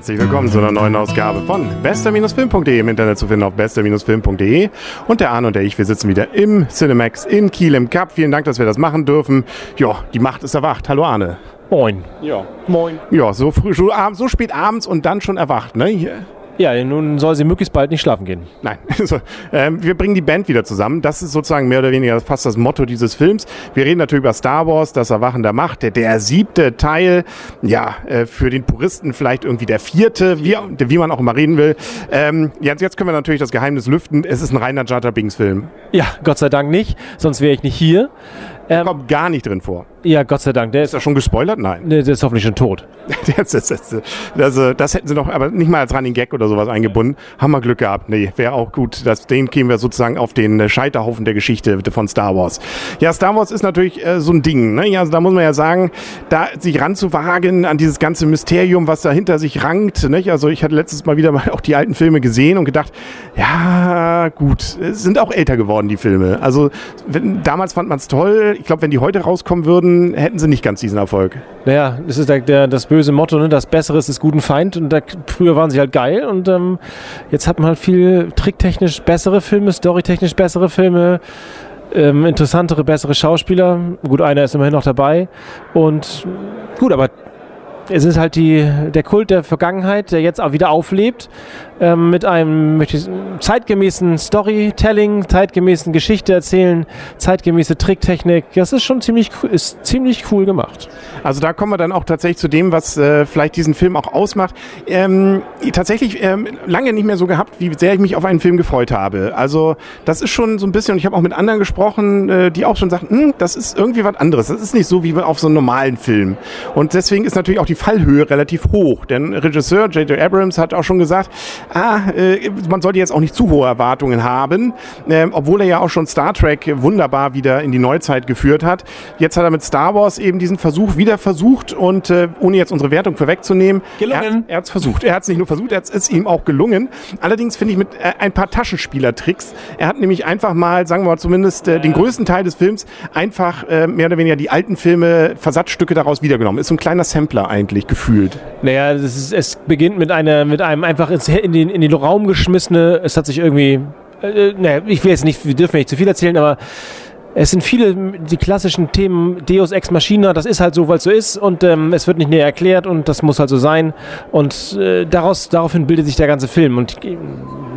Herzlich willkommen zu einer neuen Ausgabe von bester-film.de im Internet zu finden auf bester-film.de. Und der Arne und der ich, wir sitzen wieder im Cinemax in Kiel im Cup. Vielen Dank, dass wir das machen dürfen. Ja, die Macht ist erwacht. Hallo Arne. Moin. Ja. Moin. Ja, so früh, so, so spät abends und dann schon erwacht, ne? Ja, nun soll sie möglichst bald nicht schlafen gehen. Nein, so, ähm, wir bringen die Band wieder zusammen. Das ist sozusagen mehr oder weniger fast das Motto dieses Films. Wir reden natürlich über Star Wars, das Erwachen der Macht, der, der siebte Teil. Ja, äh, für den Puristen vielleicht irgendwie der vierte, wie, wie man auch immer reden will. Ähm, jetzt, jetzt können wir natürlich das Geheimnis lüften. Es ist ein reiner Jar Jar Binks Film. Ja, Gott sei Dank nicht, sonst wäre ich nicht hier. Ähm, kommt gar nicht drin vor. Ja, Gott sei Dank. Der ist, ist er schon gespoilert? Nein. Der, der ist hoffentlich schon tot. das, das, das, das, das hätten sie noch, aber nicht mal als Running Gag oder sowas eingebunden. Haben wir Glück gehabt. Nee, wäre auch gut. Das, den kämen wir sozusagen auf den Scheiterhaufen der Geschichte von Star Wars. Ja, Star Wars ist natürlich äh, so ein Ding. Ne? Ja, also da muss man ja sagen, da sich ranzuwagen an dieses ganze Mysterium, was dahinter sich rankt. Nicht? Also ich hatte letztes Mal wieder mal auch die alten Filme gesehen und gedacht, ja, gut, sind auch älter geworden, die Filme. Also wenn, damals fand man es toll ich glaube, wenn die heute rauskommen würden, hätten sie nicht ganz diesen Erfolg. Naja, das ist der, der, das böse Motto, ne? das Besseres ist guten Feind. Und da, früher waren sie halt geil und ähm, jetzt hat man halt viel tricktechnisch bessere Filme, storytechnisch bessere Filme. Ähm, interessantere, bessere Schauspieler. Gut, einer ist immerhin noch dabei. Und gut, aber es ist halt die, der Kult der Vergangenheit, der jetzt auch wieder auflebt ähm, mit einem zeitgemäßen Storytelling, zeitgemäßen Geschichte erzählen, zeitgemäße Tricktechnik. Das ist schon ziemlich, ist ziemlich cool gemacht. Also da kommen wir dann auch tatsächlich zu dem, was äh, vielleicht diesen Film auch ausmacht. Ähm, tatsächlich ähm, lange nicht mehr so gehabt, wie sehr ich mich auf einen Film gefreut habe. Also das ist schon so ein bisschen, und ich habe auch mit anderen gesprochen, äh, die auch schon sagten, hm, das ist irgendwie was anderes. Das ist nicht so wie auf so einem normalen Film. Und deswegen ist natürlich auch die Fallhöhe relativ hoch. Denn Regisseur J.J. Abrams hat auch schon gesagt, ah, äh, man sollte jetzt auch nicht zu hohe Erwartungen haben, äh, obwohl er ja auch schon Star Trek wunderbar wieder in die Neuzeit geführt hat. Jetzt hat er mit Star Wars eben diesen Versuch wieder versucht und äh, ohne jetzt unsere Wertung vorwegzunehmen, gelungen. Er, hat es versucht. Er hat es nicht nur versucht, er ist ihm auch gelungen. Allerdings finde ich mit äh, ein paar Taschenspielertricks. Er hat nämlich einfach mal, sagen wir mal zumindest äh, den größten Teil des Films einfach äh, mehr oder weniger die alten Filme, Versatzstücke daraus wiedergenommen. Ist so ein kleiner Sampler eigentlich gefühlt. Naja, ist, es beginnt mit einer mit einem einfach in den, in den Raum geschmissene, es hat sich irgendwie, äh, ne, ich will jetzt nicht, wir dürfen nicht zu viel erzählen, aber es sind viele die klassischen Themen Deus Ex Machina, das ist halt so, weil es so ist und ähm, es wird nicht näher erklärt und das muss halt so sein und äh, daraus, daraufhin bildet sich der ganze Film und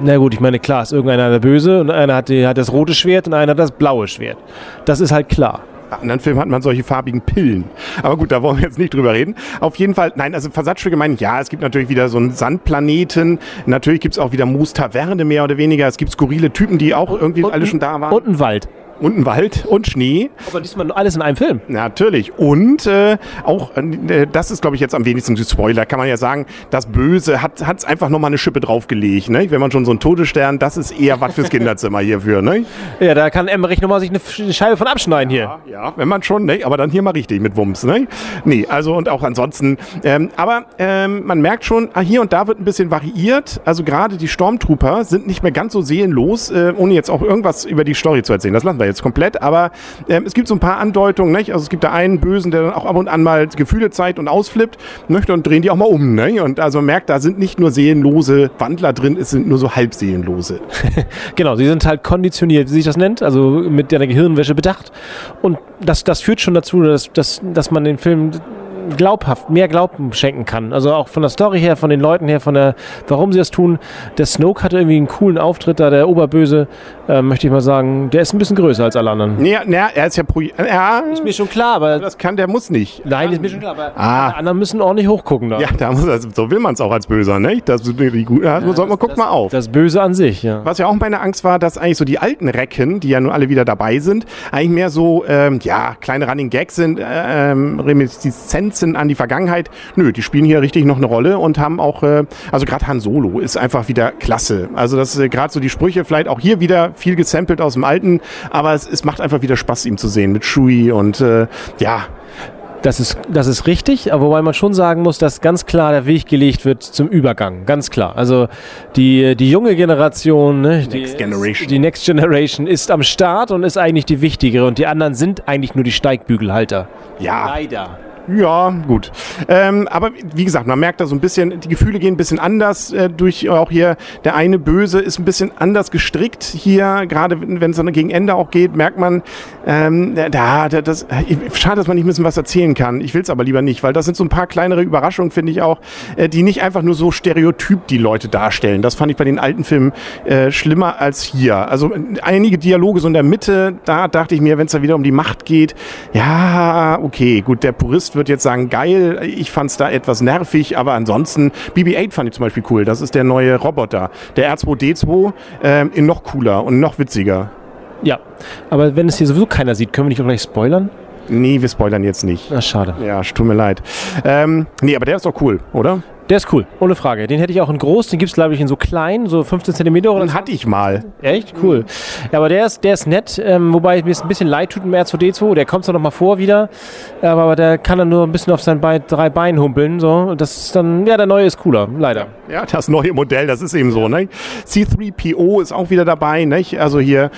na gut, ich meine, klar ist irgendeiner der Böse und einer hat, die, hat das rote Schwert und einer hat das blaue Schwert. Das ist halt klar. Bei anderen Filmen hat man solche farbigen Pillen. Aber gut, da wollen wir jetzt nicht drüber reden. Auf jeden Fall, nein, also Versatzstücke meinen, ja, es gibt natürlich wieder so einen Sandplaneten. Natürlich gibt es auch wieder Moos Taverne mehr oder weniger. Es gibt skurrile Typen, die auch irgendwie und, alle schon da waren. Und einen Wald und ein Wald und Schnee. Aber diesmal alles in einem Film. Natürlich. Und äh, auch, äh, das ist, glaube ich, jetzt am wenigsten Spoiler, kann man ja sagen, das Böse hat es einfach nochmal eine Schippe draufgelegt. Ne? Wenn man schon so einen Todesstern, das ist eher was fürs Kinderzimmer hierfür. Ne? Ja, da kann Emmerich nochmal sich eine Scheibe von abschneiden hier. Ja, ja, wenn man schon, ne? aber dann hier mal richtig mit Wumms. Ne? Nee, also und auch ansonsten. Ähm, aber ähm, man merkt schon, ah, hier und da wird ein bisschen variiert. Also gerade die Stormtrooper sind nicht mehr ganz so seelenlos, äh, ohne jetzt auch irgendwas über die Story zu erzählen. Das lassen wir jetzt jetzt komplett, aber ähm, es gibt so ein paar Andeutungen, nicht? Also es gibt da einen Bösen, der dann auch ab und an mal Gefühle zeigt und ausflippt, möchte und drehen die auch mal um, ne? Und also merkt, da sind nicht nur seelenlose Wandler drin, es sind nur so halbseelenlose. genau, sie sind halt konditioniert, wie sich das nennt, also mit der Gehirnwäsche bedacht. Und das, das führt schon dazu, dass, dass, dass man den Film glaubhaft, mehr Glauben schenken kann. Also auch von der Story her, von den Leuten her, von der, warum sie das tun. Der Snoke hatte irgendwie einen coolen Auftritt da, der Oberböse, äh, möchte ich mal sagen. Der ist ein bisschen größer als alle anderen. Ja, ja er ist ja pro, ja, Ist mir schon klar, aber. Das kann, der muss nicht. Nein, ist mir schon klar, aber ah. die anderen müssen ordentlich hochgucken da. Ja, da muss, also, so will man es auch als Böser, ne? Das, die, gut, ja, ja, man, guck das, mal auf. Das Böse an sich, ja. Was ja auch meine Angst war, dass eigentlich so die alten Recken, die ja nun alle wieder dabei sind, eigentlich mehr so, ähm, ja, kleine Running Gags sind, äh, ähm, Reminiszenzen an die Vergangenheit nö, die spielen hier richtig noch eine Rolle und haben auch, äh, also gerade Han Solo ist einfach wieder klasse. Also das äh, gerade so die Sprüche, vielleicht auch hier wieder viel gesampelt aus dem Alten, aber es, es macht einfach wieder Spaß, ihm zu sehen mit Shui und äh, ja, das ist, das ist richtig, aber wobei man schon sagen muss, dass ganz klar der Weg gelegt wird zum Übergang. Ganz klar. Also die, die junge Generation, ne, die, Next Generation. die Next Generation ist am Start und ist eigentlich die wichtigere und die anderen sind eigentlich nur die Steigbügelhalter. Ja. Leider. Ja, gut. Ähm, aber wie gesagt, man merkt da so ein bisschen, die Gefühle gehen ein bisschen anders äh, durch auch hier. Der eine Böse ist ein bisschen anders gestrickt hier, gerade wenn es dann gegen Ende auch geht, merkt man, ähm, da, da, das, schade, dass man nicht ein bisschen was erzählen kann. Ich will es aber lieber nicht, weil das sind so ein paar kleinere Überraschungen, finde ich auch, äh, die nicht einfach nur so stereotyp die Leute darstellen. Das fand ich bei den alten Filmen äh, schlimmer als hier. Also einige Dialoge so in der Mitte, da dachte ich mir, wenn es da wieder um die Macht geht, ja, okay, gut, der Purist wird jetzt sagen, geil, ich fand es da etwas nervig, aber ansonsten, BB-8 fand ich zum Beispiel cool. Das ist der neue Roboter. Der R2D2 äh, in noch cooler und noch witziger. Ja, aber wenn es hier sowieso keiner sieht, können wir nicht auch gleich spoilern? Nee, wir spoilern jetzt nicht. Na, schade. Ja, tut mir leid. Ähm, nee, aber der ist doch cool, oder? Der ist cool, ohne Frage. Den hätte ich auch in groß, den gibt es, glaube ich, in so klein, so 15 cm oder Den hatte ich mal. Echt? Cool. Ja, aber der ist, der ist nett, ähm, wobei mir es ein bisschen leid tut im R2D2. Der kommt zwar noch mal vor wieder, aber, aber der kann dann nur ein bisschen auf seinen Bein, drei Beinen humpeln. So. Das ist dann, ja, der neue ist cooler, leider. Ja, das neue Modell, das ist eben so. Ne? C3PO ist auch wieder dabei. Nicht? Also hier,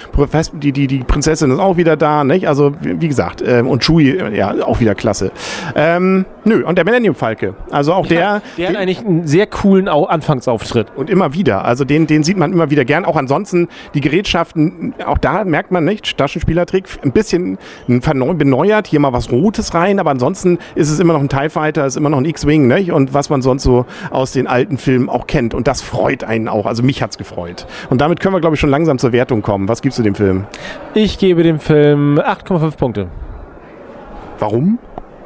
die, die, die Prinzessin ist auch wieder da. Nicht? Also, wie gesagt, ähm, und Chewie, ja, auch wieder klasse. Ähm, nö, und der Millennium Falke. Also auch der. Ja, der hat eigentlich einen sehr coolen Au Anfangsauftritt. Und immer wieder. Also den, den sieht man immer wieder gern. Auch ansonsten die Gerätschaften, auch da merkt man nicht, Taschenspielertrick, ein bisschen beneuert, hier mal was Rotes rein, aber ansonsten ist es immer noch ein TIE Fighter, ist immer noch ein X-Wing, nicht? Und was man sonst so aus den alten Filmen auch kennt. Und das freut einen auch. Also mich hat's gefreut. Und damit können wir, glaube ich, schon langsam zur Wertung kommen. Was gibst du dem Film? Ich gebe dem Film 8,5 Punkte. Warum?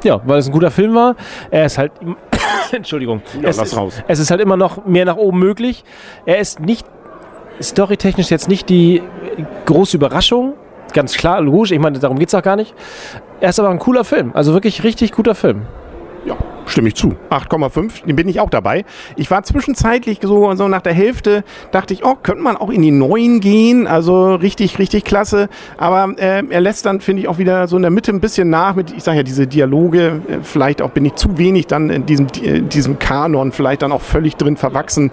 Ja, weil es ein guter Film war. Er ist halt. Entschuldigung. Ja, es, lass ist, raus. es ist halt immer noch mehr nach oben möglich. Er ist nicht storytechnisch jetzt nicht die große Überraschung. Ganz klar, logisch. Ich meine, darum geht es auch gar nicht. Er ist aber ein cooler Film. Also wirklich richtig guter Film. Ja, stimme ich zu. 8,5, den bin ich auch dabei. Ich war zwischenzeitlich so, so nach der Hälfte, dachte ich, oh, könnte man auch in die neuen gehen. Also richtig, richtig klasse. Aber äh, er lässt dann, finde ich, auch wieder so in der Mitte ein bisschen nach mit, ich sage ja, diese Dialoge. Äh, vielleicht auch bin ich zu wenig dann in diesem, äh, diesem Kanon, vielleicht dann auch völlig drin verwachsen.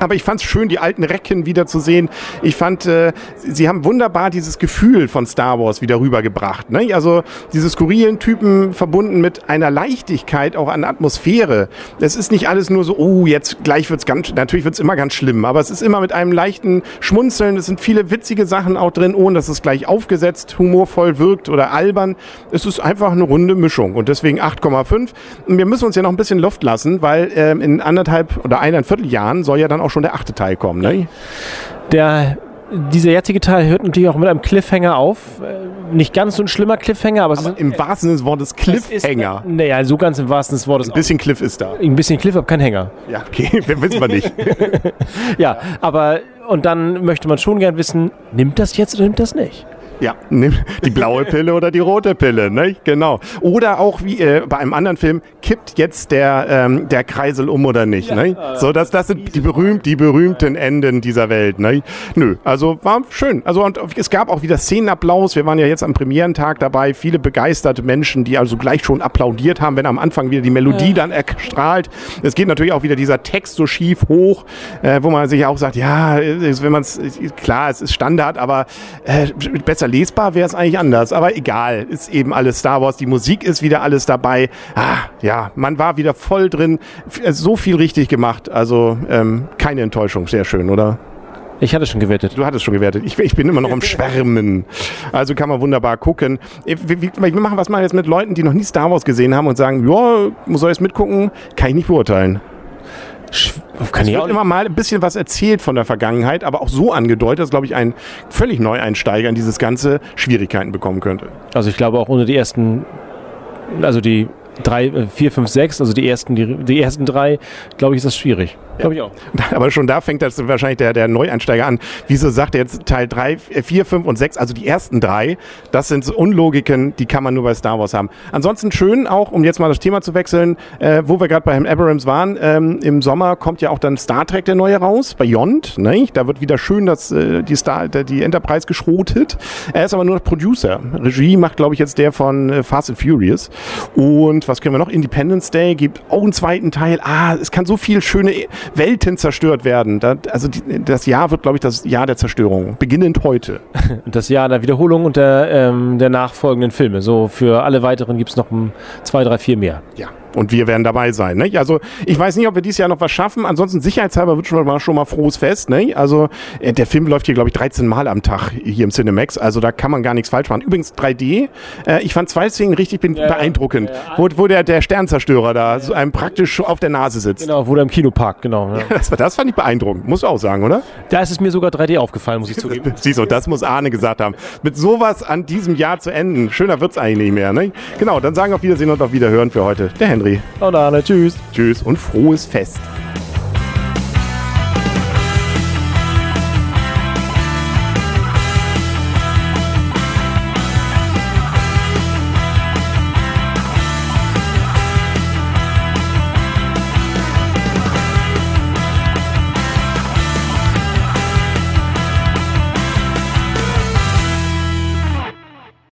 Aber ich fand es schön, die alten Recken wieder zu sehen. Ich fand, äh, sie haben wunderbar dieses Gefühl von Star Wars wieder rübergebracht. Ne? Also diese skurrilen Typen verbunden mit einer Leichtigkeit auch an Atmosphäre. Es ist nicht alles nur so, oh, jetzt gleich wird's ganz, natürlich wird's immer ganz schlimm, aber es ist immer mit einem leichten Schmunzeln. Es sind viele witzige Sachen auch drin, ohne dass es gleich aufgesetzt, humorvoll wirkt oder albern. Es ist einfach eine runde Mischung und deswegen 8,5. Und wir müssen uns ja noch ein bisschen Luft lassen, weil ähm, in anderthalb oder eineinviertel Jahren soll ja dann auch schon der achte Teil kommen. Ne? Der dieser jetzige Teil hört natürlich auch mit einem Cliffhanger auf. Äh, Nicht ganz so ein schlimmer Cliffhanger, aber, es Aber ist, im wahrsten Sinne des Wortes Cliffhanger. Naja, so ganz im wahrsten Sinne des Wortes. Ein bisschen Cliff ist da. auch. Ein bisschen Cliff, aber kein Hänger. Ja, okay, wissen wir nicht. Ja, aber und dann möchte man schon gern wissen, nimmt das jetzt oder nimmt das nicht? Ja, nimm die blaue Pille oder die rote Pille, ne? Genau. Oder auch wie äh, bei einem anderen Film, kippt jetzt der, ähm, der Kreisel um oder nicht, ne? So, das, das sind die, berühmt, die berühmten Enden dieser Welt, ne? Nö, also war schön. Also und es gab auch wieder Szenenapplaus. Wir waren ja jetzt am Premierentag dabei. Viele begeisterte Menschen, die also gleich schon applaudiert haben, wenn am Anfang wieder die Melodie dann erstrahlt. Es geht natürlich auch wieder dieser Text so schief hoch, äh, wo man sich auch sagt, ja, wenn man es, klar, es ist Standard, aber äh, besser lesbar wäre es eigentlich anders. Aber egal, ist eben alles Star Wars. Die Musik ist wieder alles dabei. Ah, ja, man war wieder voll drin. Äh, So viel richtig gemacht. Also ähm, keine Enttäuschung. Sehr schön, oder? Ich hatte schon gewettet. Du hattest schon gewertet. Ich, ich bin immer noch am Schwärmen. Also kann man wunderbar gucken. Äh, Wir, wir, machen was mal jetzt mit Leuten, die noch nie Star Wars gesehen haben und sagen, ja, soll ich es mitgucken? Kann ich nicht beurteilen. Kann Es wird immer mal ein bisschen was erzählt von der Vergangenheit, aber auch so angedeutet, dass, glaube ich, ein völlig Neueinsteiger in dieses Ganze Schwierigkeiten bekommen könnte. Also ich glaube auch ohne die ersten, also die drei, äh, vier, fünf, sechs, also die ersten, die, die ersten drei, glaube ich, ist das schwierig. Glaube ich auch. Aber schon da fängt das wahrscheinlich der, der Neueinsteiger an. Wieso sagt er jetzt Teil 3, 4, 5 und 6, also die ersten drei, das sind so Unlogiken, die kann man nur bei Star Wars haben. Ansonsten schön auch, um jetzt mal das Thema zu wechseln, äh, wo wir gerade bei Herrn Abrams waren, ähm, im Sommer kommt ja auch dann Star Trek der neue raus, Beyond, ne? da wird wieder schön das, äh, die, Star, der, die Enterprise geschrotet. Er ist aber nur noch Producer. Regie macht, glaube ich, jetzt der von äh, Fast and Furious. Und und was können wir noch? Independence Day gibt auch einen zweiten Teil. Ah, es kann so viel schöne Welten zerstört werden. Da, also die, das Jahr wird, glaube ich, das Jahr der Zerstörung. Beginnend heute. Das Jahr der Wiederholung und der, ähm, der nachfolgenden Filme. So für alle weiteren gibt es noch um zwei, drei, vier mehr. Ja. Und wir werden dabei sein. Ne? Also ich weiß nicht, ob wir dieses Jahr noch was schaffen. Ansonsten sicherheitshalber wird schon mal, schon mal frohes Fest. Ne? Also äh, der Film läuft hier, glaube ich, 13 Mal am Tag hier im Cinemax. Also da kann man gar nichts falsch machen. Übrigens 3D. Äh, ich fand zwei Szenen richtig ja, beeindruckend, ja, wo, wo der, der Sternzerstörer da so einem praktisch auf der Nase sitzt. Genau, wo der im Kino parkt, genau. Ja. das, das fand ich beeindruckend. Muss auch sagen, oder? Da ist es mir sogar 3D aufgefallen, muss ich zugeben. Siehst du, das muss Arne gesagt haben. Mit sowas an diesem Jahr zu enden, schöner wird's eigentlich nicht mehr. Ne? Genau, dann sagen wir auf Wiedersehen und auf Wiederhören für heute der Henry. Und Arne. Tschüss. Tschüss und frohes Fest.